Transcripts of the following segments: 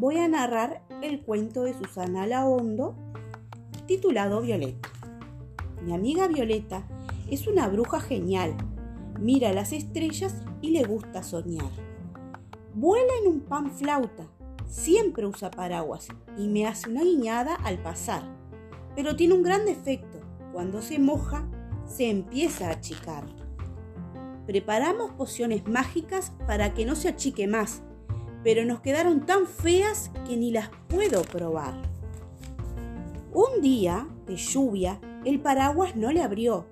voy a narrar el cuento de Susana Laondo titulado Violeta. Mi amiga Violeta es una bruja genial. Mira las estrellas y le gusta soñar. Vuela en un pan flauta, siempre usa paraguas y me hace una guiñada al pasar. Pero tiene un gran defecto. Cuando se moja, se empieza a achicar. Preparamos pociones mágicas para que no se achique más pero nos quedaron tan feas que ni las puedo probar. Un día de lluvia, el paraguas no le abrió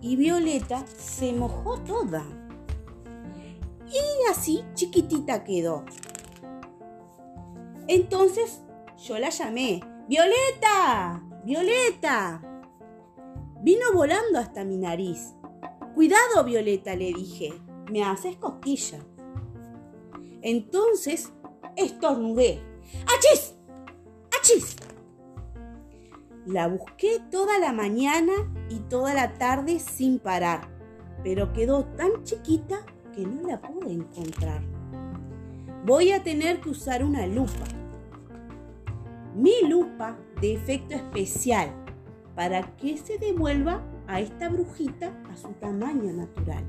y Violeta se mojó toda. Y así chiquitita quedó. Entonces yo la llamé, Violeta, Violeta. Vino volando hasta mi nariz. Cuidado, Violeta, le dije, me haces cosquilla. Entonces estornudé. ¡Achis! ¡Achis! La busqué toda la mañana y toda la tarde sin parar, pero quedó tan chiquita que no la pude encontrar. Voy a tener que usar una lupa. Mi lupa de efecto especial para que se devuelva a esta brujita a su tamaño natural.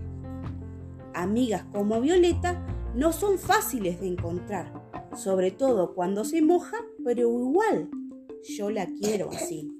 Amigas como Violeta no son fáciles de encontrar, sobre todo cuando se moja, pero igual yo la quiero así.